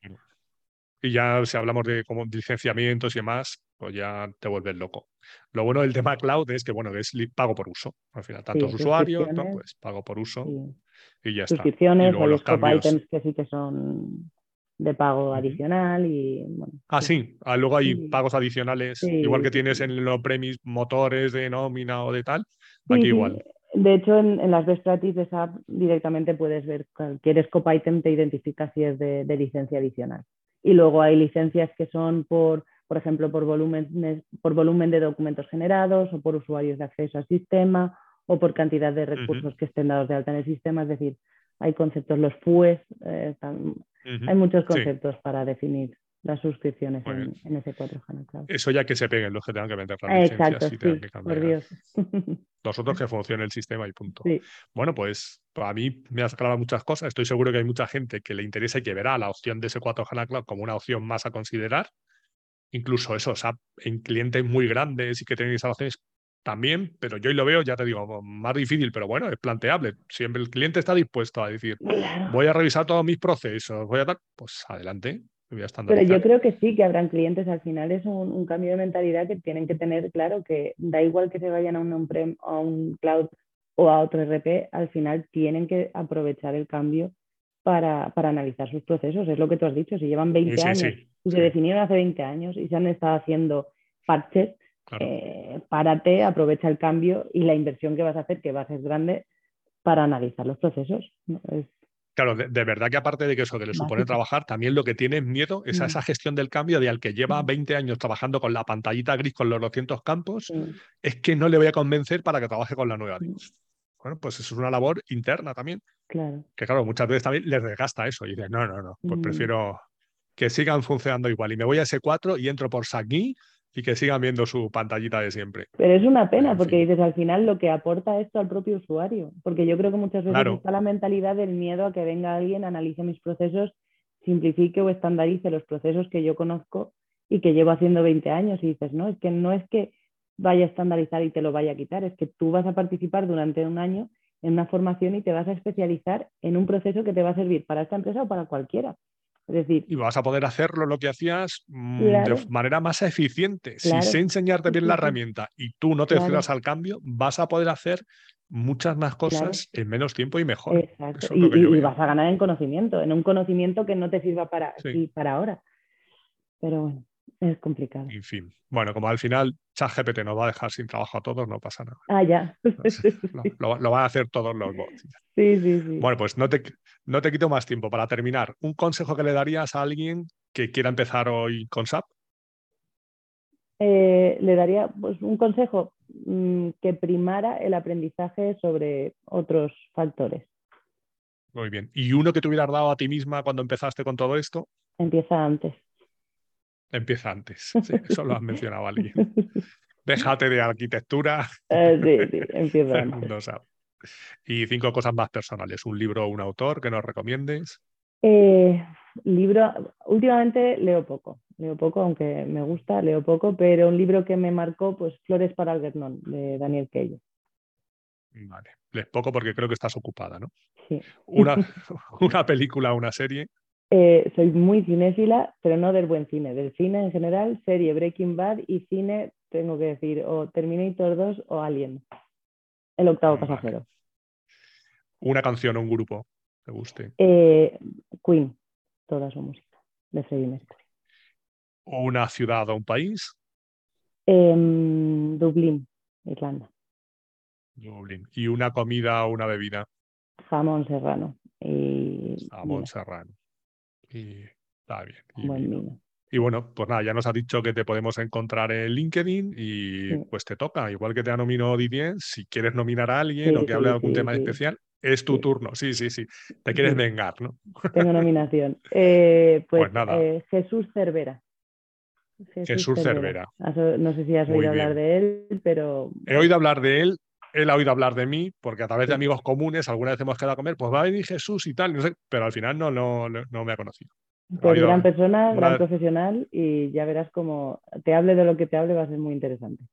Y ya si hablamos de como licenciamientos y demás, pues ya te vuelves loco. Lo bueno del tema cloud es que, bueno, es pago por uso. Al final, tantos Sí, usuarios. Pues pago por uso sí. y ya está. Suscripciones, hay los cambios. items que sí que son de pago adicional y bueno. Ah, sí. Ah, luego hay Sí. pagos adicionales, Sí, igual que tienes en los premis motores de nómina o de tal. Aquí sí. igual. De hecho, en, en las best practices de SAP directamente puedes ver cualquier scope item te identifica si es de, de licencia adicional. Y luego hay licencias que son por, por ejemplo, por volumen, por volumen de documentos generados o por usuarios de acceso al sistema o por cantidad de recursos que estén dados de alta en el sistema. Es decir, hay conceptos, los FUEs, eh, están- Ujú. hay muchos Sí. conceptos para definir las suscripciones en, en S4 HANA Cloud. Eso ya que se peguen los que tengan que meter las Eh, Exacto, sí, que por. Dios. Los otros que funcione el sistema y punto. Sí. Bueno, pues a mí me has aclarado muchas cosas. Estoy seguro que hay mucha gente que le interesa y que verá la opción de S4 HANA Cloud como una opción más a considerar. Incluso eso, o sea, en clientes muy grandes y que tienen instalaciones también, pero yo hoy lo veo, ya te digo, más difícil, pero bueno, es planteable. Siempre el cliente está dispuesto a decir, voy a revisar todos mis procesos, voy a tal, pues adelante, voy a Pero yo creo que sí, que habrán clientes. Al final es un, un cambio de mentalidad que tienen que tener claro que da igual que se vayan a un on-prem, a un cloud o a otro RP, al final tienen que aprovechar el cambio para, para analizar sus procesos. Es lo que tú has dicho, si llevan 20 Sí, sí, años sí, y se definieron hace 20 años y se han estado haciendo parches, Claro. eh, párate, aprovecha el cambio y la inversión que vas a hacer, que va a ser grande, para analizar los procesos. ¿no? Es- Claro, de, de verdad que aparte de que eso que le supone trabajar, también lo que tiene miedo es a Mm. esa gestión del cambio de al que lleva Mm. 20 años trabajando con la pantallita gris con los 200 campos, sí. es que no le voy a convencer para que trabaje con la nueva. Mm. Bueno, pues eso es una labor interna también, Claro. que claro, muchas veces también les desgasta eso y dices, no, no, no, pues Mm. prefiero que sigan funcionando igual y me voy a S4 y entro por Sagni y que sigan viendo su pantallita de siempre. Pero es una pena En porque dices al final lo que aporta esto al propio usuario, porque yo creo que muchas veces Claro. está la mentalidad del miedo a que venga alguien, analice mis procesos, simplifique o estandarice los procesos que yo conozco y que llevo haciendo 20 años y dices, no, es que no es que vaya a estandarizar y te lo vaya a quitar, es que tú vas a participar durante un año en una formación y te vas a especializar en un proceso que te va a servir para esta empresa o para cualquiera. Es decir, Y vas a poder hacerlo lo que hacías mm, Claro. de manera más eficiente. Claro. Si sé enseñarte bien la herramienta y tú no te Claro. al cambio, vas a poder hacer muchas más cosas en menos tiempo y mejor. Exacto. Es Y, vas a ganar en conocimiento, en un conocimiento que no te sirva para Sí. aquí, para ahora. Pero bueno, es complicado. En fin. Bueno, como al final ChatGPT nos va a dejar sin trabajo a todos, no pasa nada. Ah, ya. Lo, lo- lo van a hacer todos los bots. Sí, sí, sí. Bueno, pues no te, no te quito más tiempo. Para terminar, ¿un consejo que le darías a alguien que quiera empezar hoy con SAP? Eh, le daría pues, un consejo mm, que primara el aprendizaje sobre otros factores. Muy bien. ¿Y uno que te hubieras dado a ti misma cuando empezaste con todo esto? Empieza antes. Empieza antes. Sí, eso lo has mencionado alguien. Déjate de arquitectura. Eh, sí, sí, empieza antes. Y cinco cosas más personales. Un libro o un autor que nos recomiendes. Eh, libro, últimamente leo poco, leo poco, aunque me gusta, leo poco, pero un libro que me marcó, pues Flores para Algernon, de Daniel Kelly. Vale. Les poco porque creo que estás ocupada, ¿no? Sí. Una, una película o una serie. Eh, soy muy cinéfila, pero no del buen cine, del cine en general, serie Breaking Bad y cine, tengo que decir, o Terminator 2 o Alien, el octavo Vale. pasajero. Una canción o un grupo que te guste. Eh, Queen, toda su música, de Freddie Mercury. O una ciudad o un país. Em, Dublín, Irlanda, Dublín. Y una comida o una bebida. jamón serrano y Jamón serrano. Y está bien. Y, bueno, pues nada, ya nos ha dicho que te podemos encontrar en LinkedIn y Sí. pues te toca. Igual que te ha nominado Didier, si quieres nominar a alguien Sí, o que hable de algún tema especial, Es tu turno, sí, sí, sí. Te quieres vengar, ¿no? Tengo nominación. Eh, pues, pues, nada. Eh, Jesús Cervera. Jesús, Cervera. No sé si has oído hablar de él, pero... He oído hablar de él, él ha oído hablar de mí, porque a través de amigos comunes alguna vez hemos quedado a comer, pues va a venir Jesús y tal, no sé, pero al final no, no, no me ha conocido. Pues gran persona, gran profesional y ya verás cómo te hable de lo que te hable, va a ser muy interesante.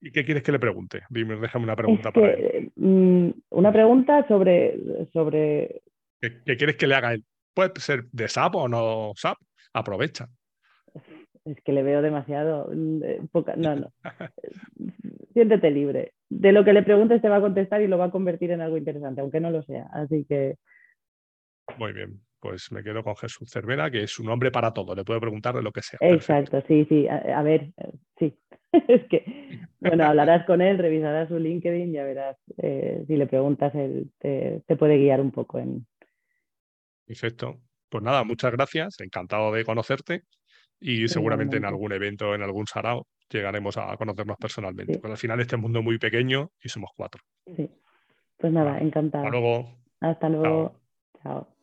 ¿Y qué quieres que le pregunte? Dime, déjame una pregunta para él. Mm, una pregunta sobre. sobre... ¿Qué, quieres que le haga él? Puede ser de SAP o no SAP. Aprovecha. Es que le veo demasiado. Mm, eh, no, no. Siéntete libre. De lo que le preguntes te va a contestar y lo va a convertir en algo interesante, aunque no lo sea. Así que. Muy bien pues me quedo con Jesús Cervera, que es un hombre para todo, le puedo preguntar de lo que sea. Exacto, sí, sí, a, ver, sí. es que, bueno, hablarás con él, revisarás su LinkedIn, ya verás, eh, si le preguntas, él te, puede guiar un poco en... Perfecto. Pues nada, muchas gracias, encantado de conocerte y seguramente en algún evento, en algún sarao, llegaremos a conocernos personalmente. Pues al final este mundo es muy pequeño y somos cuatro. Sí. Pues nada, encantado. Hasta luego. Hasta luego. Chao.